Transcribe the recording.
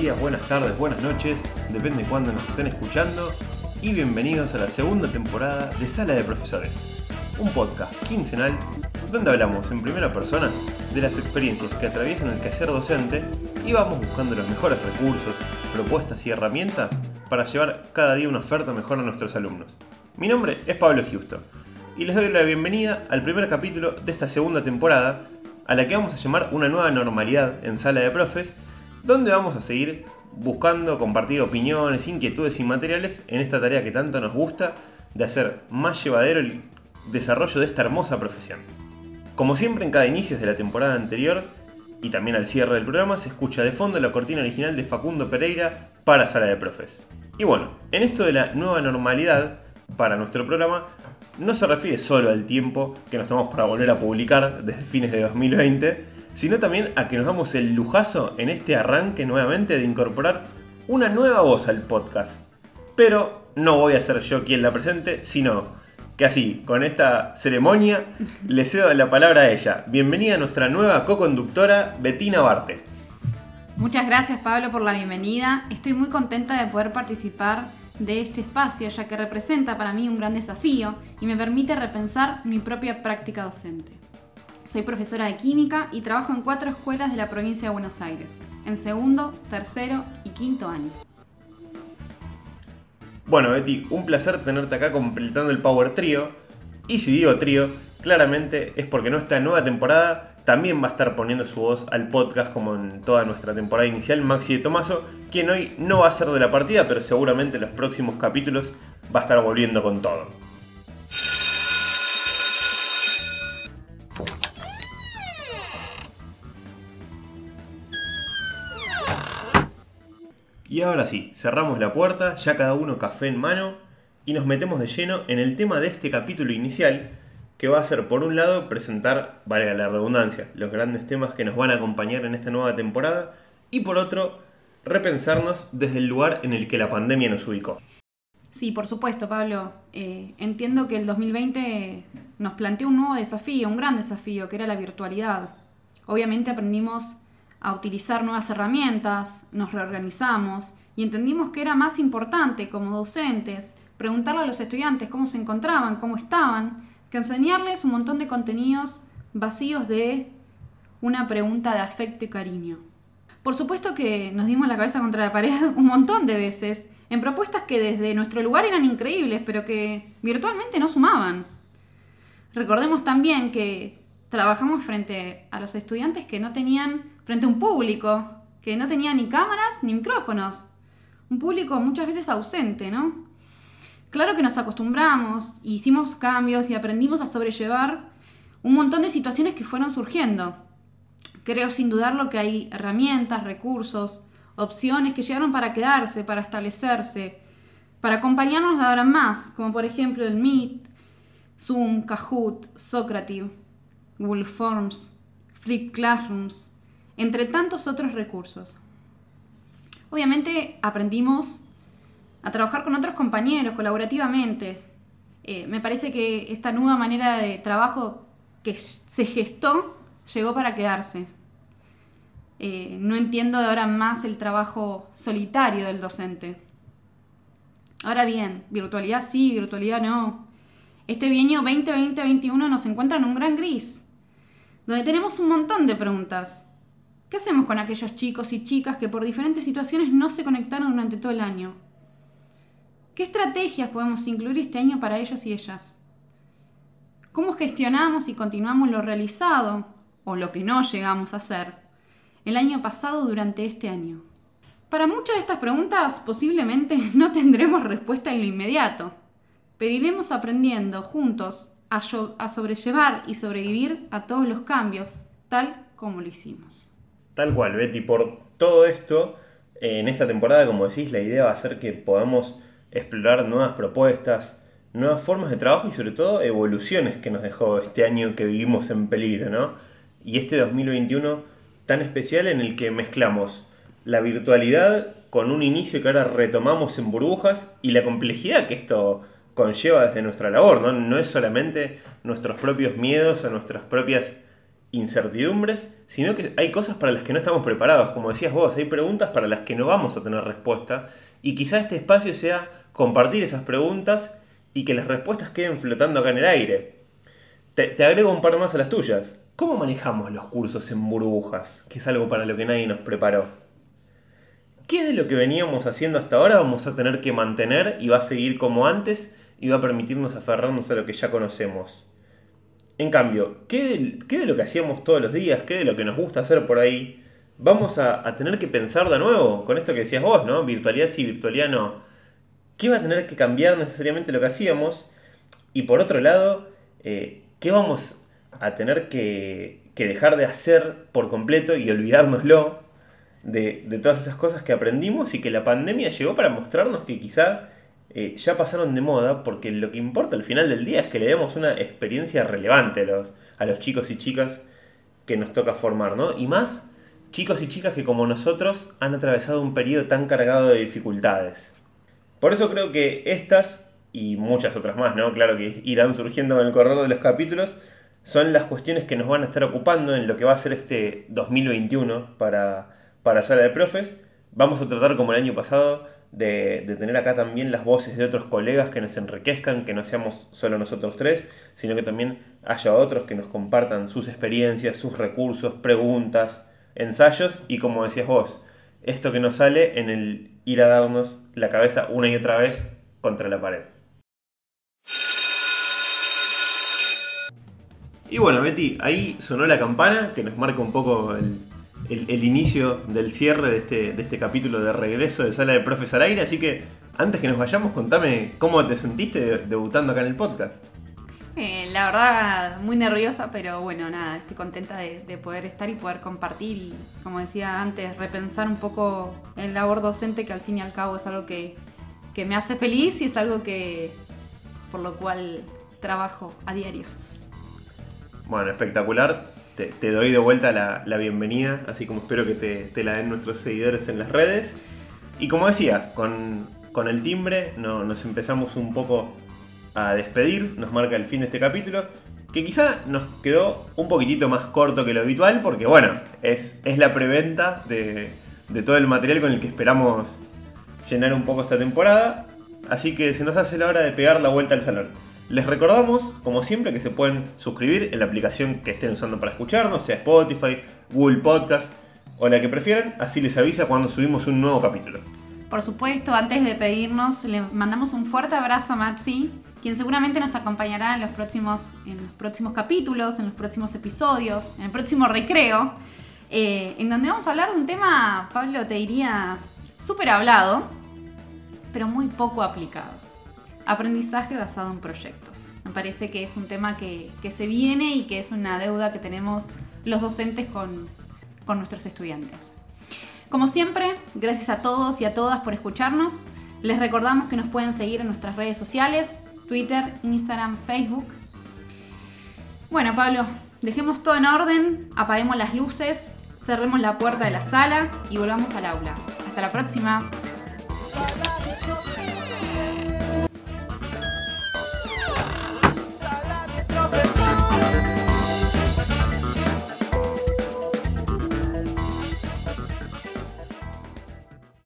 días, buenas tardes, buenas noches, depende de cuándo nos estén escuchando, y bienvenidos a la segunda temporada de Sala de Profesores, un podcast quincenal donde hablamos en primera persona de las experiencias que atraviesan el quehacer docente y vamos buscando los mejores recursos, propuestas y herramientas para llevar cada día una oferta mejor a nuestros alumnos. Mi nombre es Pablo Justo y les doy la bienvenida al primer capítulo de esta segunda temporada a la que vamos a llamar una nueva normalidad en Sala de Profes donde vamos a seguir buscando compartir opiniones, inquietudes y materiales en esta tarea que tanto nos gusta de hacer más llevadero el desarrollo de esta hermosa profesión. Como siempre en cada inicio de la temporada anterior y también al cierre del programa se escucha de fondo la cortina original de Facundo Pereira para Sala de Profes. Y bueno, en esto de la nueva normalidad para nuestro programa no se refiere solo al tiempo que nos tomamos para volver a publicar desde fines de 2020, sino también a que nos damos el lujazo en este arranque nuevamente de incorporar una nueva voz al podcast. Pero no voy a ser yo quien la presente, sino que así, con esta ceremonia, le cedo la palabra a ella. Bienvenida a nuestra nueva co-conductora, Betina Barte. Muchas gracias Pablo por la bienvenida. Estoy muy contenta de poder participar de este espacio, ya que representa para mí un gran desafío y me permite repensar mi propia práctica docente. Soy profesora de química y trabajo en cuatro escuelas de la provincia de Buenos Aires, en segundo, tercero y quinto año. Bueno, Betty, un placer tenerte acá completando el Power Trio. Y si digo trío, claramente es porque nuestra nueva temporada también va a estar poniendo su voz al podcast como en toda nuestra temporada inicial, Maxi de Tomaso, quien hoy no va a ser de la partida, pero seguramente en los próximos capítulos va a estar volviendo con todo. Y ahora sí, cerramos la puerta, ya cada uno café en mano, y nos metemos de lleno en el tema de este capítulo inicial, que va a ser, por un lado, presentar, valga la redundancia, los grandes temas que nos van a acompañar en esta nueva temporada, y por otro, repensarnos desde el lugar en el que la pandemia nos ubicó. Sí, por supuesto, Pablo. Eh, entiendo que el 2020 nos planteó un nuevo desafío, un gran desafío, que era la virtualidad. Obviamente aprendimos a utilizar nuevas herramientas, nos reorganizamos y entendimos que era más importante como docentes preguntarle a los estudiantes cómo se encontraban, cómo estaban, que enseñarles un montón de contenidos vacíos de una pregunta de afecto y cariño. Por supuesto que nos dimos la cabeza contra la pared un montón de veces en propuestas que desde nuestro lugar eran increíbles, pero que virtualmente no sumaban. Recordemos también que trabajamos frente a los estudiantes que no tenían frente a un público que no tenía ni cámaras ni micrófonos. Un público muchas veces ausente, ¿no? Claro que nos acostumbramos, hicimos cambios y aprendimos a sobrellevar un montón de situaciones que fueron surgiendo. Creo sin dudarlo que hay herramientas, recursos, opciones que llegaron para quedarse, para establecerse, para acompañarnos de ahora más, como por ejemplo el Meet, Zoom, Kahoot, Socrative, Google Forms, Flip Classrooms, entre tantos otros recursos. Obviamente aprendimos a trabajar con otros compañeros colaborativamente. Eh, me parece que esta nueva manera de trabajo que se gestó llegó para quedarse. Eh, no entiendo ahora más el trabajo solitario del docente. Ahora bien, virtualidad sí, virtualidad no. Este bienio 2020-2021 nos encuentra en un gran gris, donde tenemos un montón de preguntas. ¿Qué hacemos con aquellos chicos y chicas que por diferentes situaciones no se conectaron durante todo el año? ¿Qué estrategias podemos incluir este año para ellos y ellas? ¿Cómo gestionamos y continuamos lo realizado o lo que no llegamos a hacer el año pasado durante este año? Para muchas de estas preguntas posiblemente no tendremos respuesta en lo inmediato, pero iremos aprendiendo juntos a, sobrellevar y sobrevivir a todos los cambios, tal como lo hicimos. Tal cual, Betty. Por todo esto, en esta temporada, como decís, la idea va a ser que podamos explorar nuevas propuestas, nuevas formas de trabajo y sobre todo evoluciones que nos dejó este año que vivimos en peligro, ¿no? Y este 2021 tan especial en el que mezclamos la virtualidad con un inicio que ahora retomamos en burbujas y la complejidad que esto conlleva desde nuestra labor, ¿no? No es solamente nuestros propios miedos o nuestras propias incertidumbres, sino que hay cosas para las que no estamos preparados. Como decías vos, hay preguntas para las que no vamos a tener respuesta. Y quizá este espacio sea compartir esas preguntas y que las respuestas queden flotando acá en el aire. Te, te agrego un par más a las tuyas. ¿Cómo manejamos los cursos en burbujas? Que es algo para lo que nadie nos preparó. ¿Qué de lo que veníamos haciendo hasta ahora vamos a tener que mantener y va a seguir como antes y va a permitirnos aferrarnos a lo que ya conocemos? En cambio, ¿qué de, lo que hacíamos todos los días, qué de lo que nos gusta hacer por ahí, vamos a, tener que pensar de nuevo con esto que decías vos, ¿no? Virtualidad sí, virtualidad no. ¿Qué va a tener que cambiar necesariamente lo que hacíamos? Y por otro lado, eh, ¿qué vamos a tener que, dejar de hacer por completo y olvidárnoslo de, de todas esas cosas que aprendimos y que la pandemia llegó para mostrarnos que quizá eh, ya pasaron de moda porque lo que importa al final del día es que le demos una experiencia relevante a los, a los chicos y chicas que nos toca formar, ¿no? Y más chicos y chicas que como nosotros han atravesado un periodo tan cargado de dificultades. Por eso creo que estas y muchas otras más, ¿no? Claro que irán surgiendo en el corredor de los capítulos, son las cuestiones que nos van a estar ocupando en lo que va a ser este 2021 para, para Sala de Profes. Vamos a tratar como el año pasado de, tener acá también las voces de otros colegas que nos enriquezcan, que no seamos solo nosotros tres, sino que también haya otros que nos compartan sus experiencias, sus recursos, preguntas, ensayos y como decías vos, esto que nos sale en el ir a darnos la cabeza una y otra vez contra la pared. Y bueno, Betty, ahí sonó la campana que nos marca un poco el, el, inicio del cierre de este, de este capítulo de regreso de Sala de Profes al Aire. Así que antes que nos vayamos, contame cómo te sentiste debutando acá en el podcast. Eh, la verdad, muy nerviosa, pero bueno, nada, estoy contenta de, poder estar y poder compartir y, como decía antes, repensar un poco el labor docente, que al fin y al cabo es algo que, que me hace feliz y es algo que por lo cual trabajo a diario. Bueno, espectacular te, doy de vuelta la, bienvenida, así como espero que te, la den nuestros seguidores en las redes. Y como decía, con, el timbre nos empezamos un poco a despedir, nos marca el fin de este capítulo, que quizá nos quedó un poquitito más corto que lo habitual, porque bueno, es, es la preventa de, de todo el material con el que esperamos llenar un poco esta temporada, así que se nos hace la hora de pegar la vuelta al salón. Les recordamos, como siempre, que se pueden suscribir en la aplicación que estén usando para escucharnos, sea Spotify, Google Podcast o la que prefieran, así les avisa cuando subimos un nuevo capítulo. Por supuesto, antes de pedirnos, le mandamos un fuerte abrazo a Maxi, quien seguramente nos acompañará en los próximos, en los próximos capítulos, en los próximos episodios, en el próximo recreo, eh, en donde vamos a hablar de un tema, Pablo, te diría, súper hablado, pero muy poco aplicado aprendizaje basado en proyectos. Me parece que es un tema que, se viene y que es una deuda que tenemos los docentes con, con nuestros estudiantes. Como siempre, gracias a todos y a todas por escucharnos. Les recordamos que nos pueden seguir en nuestras redes sociales, Twitter, Instagram, Facebook. Bueno, Pablo, dejemos todo en orden, apaguemos las luces, cerremos la puerta de la sala y volvamos al aula. Hasta la próxima.